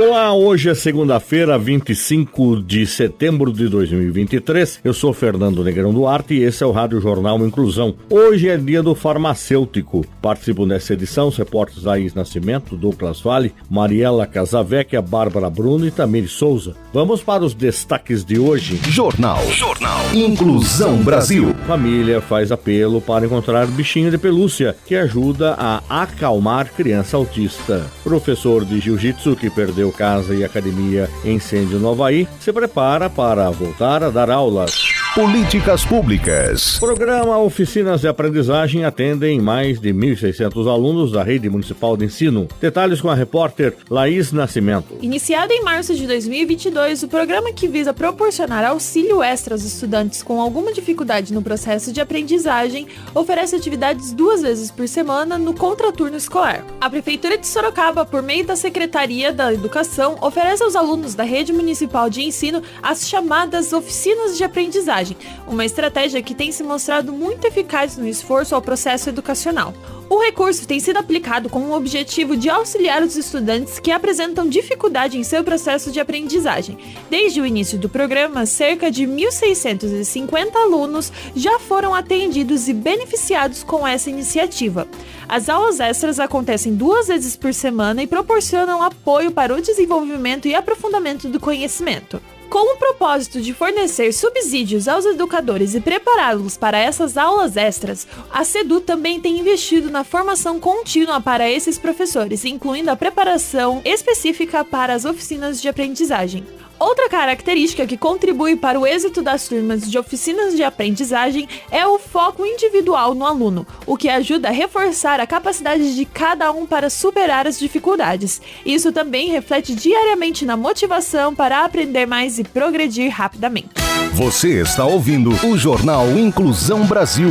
Olá, hoje é segunda-feira, 25 de setembro de 2023. Eu sou Fernando Negrão Duarte e esse é o Rádio Jornal Inclusão. Hoje é dia do farmacêutico. Participam dessa edição os repórteres Laís Nascimento, Douglas Vale, Mariela Casavecchia, Bárbara Bruno e Tamir Souza. Vamos para os destaques de hoje. Jornal. Jornal. Inclusão Brasil. Família faz apelo para encontrar bichinho de pelúcia que ajuda a acalmar criança autista. Professor de jiu-jitsu que perdeu casa e academia em incêndio no Havaí, se prepara para voltar a dar aulas. Políticas Públicas. Programa Oficinas de Aprendizagem atendem mais de 1.600 alunos da Rede Municipal de Ensino. Detalhes com a repórter Laís Nascimento. Iniciado em março de 2022, o programa que visa proporcionar auxílio extra aos estudantes com alguma dificuldade no processo de aprendizagem oferece atividades duas vezes por semana no contraturno escolar. A Prefeitura de Sorocaba, por meio da Secretaria da Educação, oferece aos alunos da Rede Municipal de Ensino as chamadas oficinas de aprendizagem uma estratégia que tem se mostrado muito eficaz no esforço ao processo educacional. O recurso tem sido aplicado com o objetivo de auxiliar os estudantes que apresentam dificuldade em seu processo de aprendizagem. Desde o início do programa, cerca de 1.650 alunos já foram atendidos e beneficiados com essa iniciativa. As aulas extras acontecem duas vezes por semana e proporcionam apoio para o desenvolvimento e aprofundamento do conhecimento. Com o propósito de fornecer subsídios aos educadores e prepará-los para essas aulas extras, a SEDU também tem investido na formação contínua para esses professores, incluindo a preparação específica para as oficinas de aprendizagem. Outra característica que contribui para o êxito das turmas de oficinas de aprendizagem é o foco individual no aluno, o que ajuda a reforçar a capacidade de cada um para superar as dificuldades. Isso também reflete diariamente na motivação para aprender mais e progredir rapidamente. Você está ouvindo o Jornal Inclusão Brasil.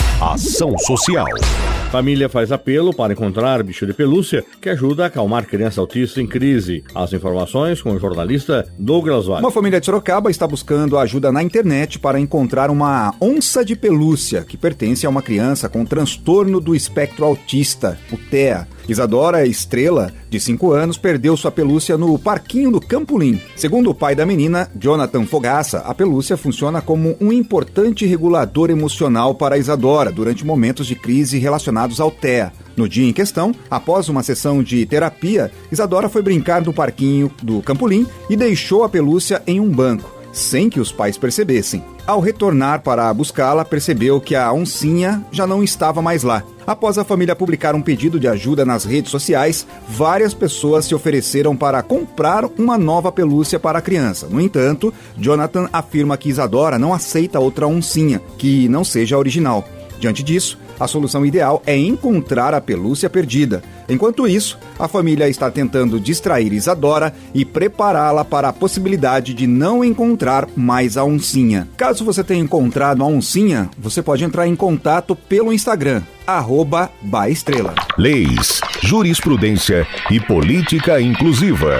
Ação Social. Família faz apelo para encontrar bicho de pelúcia que ajuda a acalmar criança autista em crise. As informações com o jornalista Douglas Vale. Uma família de Sorocaba está buscando ajuda na internet para encontrar uma onça de pelúcia que pertence a uma criança com transtorno do espectro autista, o TEA. Isadora Estrela, de 5 anos, perdeu sua pelúcia no parquinho do Campolim. Segundo o pai da menina, Jonathan Fogaça, a pelúcia funciona como um importante regulador emocional para Isadora durante momentos de crise relacionados ao TEA. No dia em questão, após uma sessão de terapia, Isadora foi brincar no parquinho do Campolim e deixou a pelúcia em um banco sem que os pais percebessem. Ao retornar para buscá-la, percebeu que a oncinha já não estava mais lá. Após a família publicar um pedido de ajuda nas redes sociais, várias pessoas se ofereceram para comprar uma nova pelúcia para a criança. No entanto, Jonathan afirma que Isadora não aceita outra oncinha que não seja original. Diante disso, a solução ideal é encontrar a pelúcia perdida. Enquanto isso, a família está tentando distrair Isadora e prepará-la para a possibilidade de não encontrar mais a oncinha. Caso você tenha encontrado a oncinha, você pode entrar em contato pelo Instagram, arroba Baestrela. Leis, jurisprudência e política inclusiva.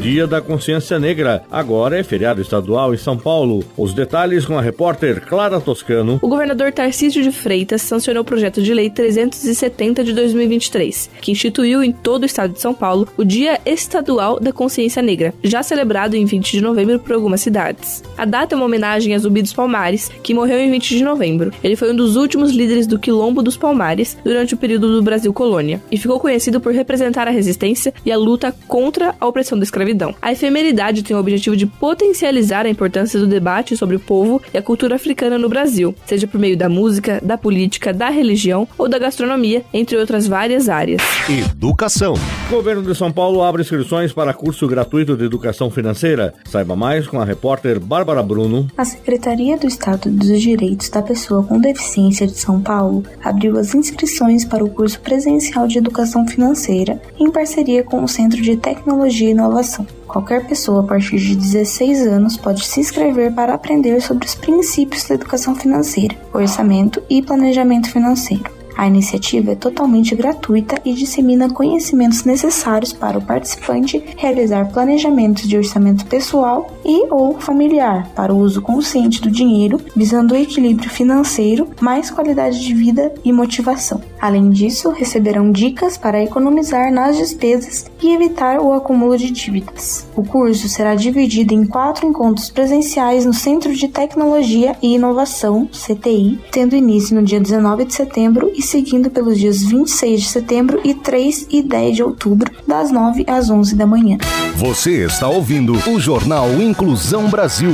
Dia da Consciência Negra. Agora é feriado estadual em São Paulo. Os detalhes com a repórter Clara Toscano. O governador Tarcísio de Freitas sancionou o projeto de lei 370 de 2023, que instituiu em todo o estado de São Paulo o Dia Estadual da Consciência Negra, já celebrado em 20 de novembro por algumas cidades. A data é uma homenagem a Zumbi dos Palmares, que morreu em 20 de novembro. Ele foi um dos últimos líderes do Quilombo dos Palmares durante o período do Brasil colônia e ficou conhecido por representar a resistência e a luta contra a opressão da escravidão. A efemeridade tem o objetivo de potencializar a importância do debate sobre o povo e a cultura africana no Brasil, seja por meio da música, da política, da religião ou da gastronomia, entre outras várias áreas. Educação. O governo de São Paulo abre inscrições para curso gratuito de educação financeira. Saiba mais com a repórter Bárbara Bruno. A Secretaria do Estado dos Direitos da Pessoa com Deficiência de São Paulo abriu as inscrições para o curso presencial de educação financeira em parceria com o Centro de Tecnologia e Inovação. Qualquer pessoa a partir de 16 anos pode se inscrever para aprender sobre os princípios da educação financeira, orçamento e planejamento financeiro. A iniciativa é totalmente gratuita e dissemina conhecimentos necessários para o participante realizar planejamentos de orçamento pessoal e ou familiar para o uso consciente do dinheiro, visando o equilíbrio financeiro, mais qualidade de vida e motivação. Além disso, receberão dicas para economizar nas despesas e evitar o acúmulo de dívidas. O curso será dividido em quatro encontros presenciais no Centro de Tecnologia e Inovação, CTI, tendo início no dia 19 de setembro e seguindo pelos dias 26 de setembro e 3 e 10 de outubro, das 9 às 11 da manhã. Você está ouvindo o Jornal Inclusão Brasil.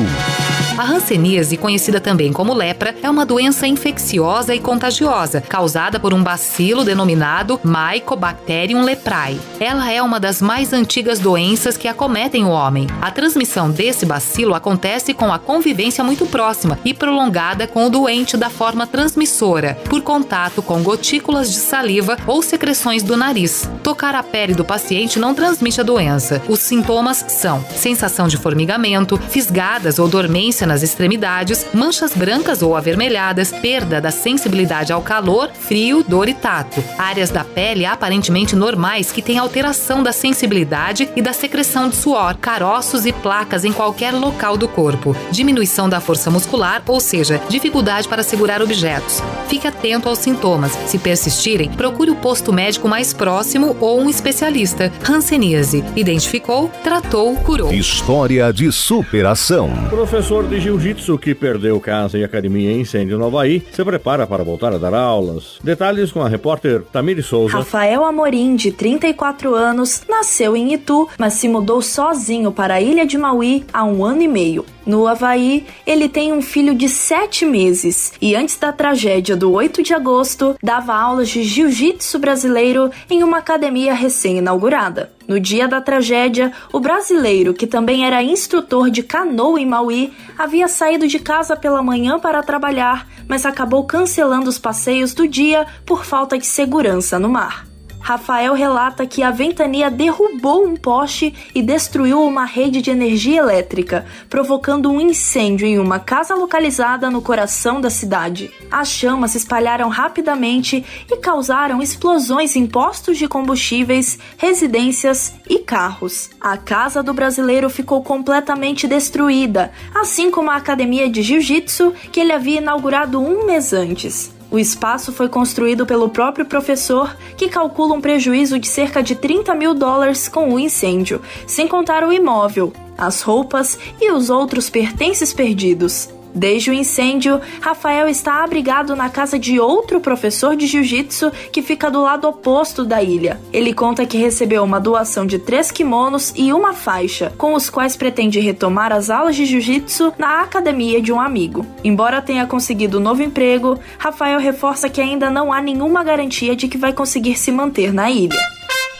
A hanseníase, conhecida também como lepra, é uma doença infecciosa e contagiosa, causada por um bacilo denominado Mycobacterium leprae. Ela é uma das mais antigas doenças que acometem o homem. A transmissão desse bacilo acontece com a convivência muito próxima e prolongada com o doente da forma transmissora, por contato com gotículas de saliva ou secreções do nariz. Tocar a pele do paciente não transmite a doença. Os sintomas são sensação de formigamento, fisgadas ou dormência nas extremidades, manchas brancas ou avermelhadas, perda da sensibilidade ao calor, frio, dor e tato. Áreas da pele aparentemente normais que têm alteração da sensibilidade e da secreção de suor, caroços e placas em qualquer local do corpo. Diminuição da força muscular, ou seja, dificuldade para segurar objetos. Fique atento aos sintomas. Se persistirem, procure o posto médico mais próximo ou um especialista. Hanseníase. Identificou, tratou, curou. História de superação. Professor de jiu-jitsu que perdeu casa e academia em incêndio no Havaí se prepara para voltar a dar aulas. Detalhes com a repórter Tamiri Souza. Rafael Amorim, de 34 anos, nasceu em Itu, mas se mudou sozinho para a ilha de Maui há um ano e meio. No Havaí, ele tem um filho de 7 meses e antes da tragédia do 8 de agosto, dava aulas de jiu-jitsu brasileiro em uma academia recém-inaugurada. No dia da tragédia, o brasileiro, que também era instrutor de canoa em Maui, havia saído de casa pela manhã para trabalhar, mas acabou cancelando os passeios do dia por falta de segurança no mar. Rafael relata que a ventania derrubou um poste e destruiu uma rede de energia elétrica, provocando um incêndio em uma casa localizada no coração da cidade. As chamas se espalharam rapidamente e causaram explosões em postos de combustíveis, residências e carros. A casa do brasileiro ficou completamente destruída, assim como a academia de jiu-jitsu que ele havia inaugurado um mês antes. O espaço foi construído pelo próprio professor, que calcula um prejuízo de cerca de 30 mil dólares com o incêndio, sem contar o imóvel, as roupas e os outros pertences perdidos. Desde o incêndio, Rafael está abrigado na casa de outro professor de jiu-jitsu que fica do lado oposto da ilha. Ele conta que recebeu uma doação de três kimonos e uma faixa, com os quais pretende retomar as aulas de jiu-jitsu na academia de um amigo. Embora tenha conseguido um novo emprego, Rafael reforça que ainda não há nenhuma garantia de que vai conseguir se manter na ilha.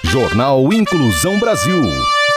Jornal Inclusão Brasil.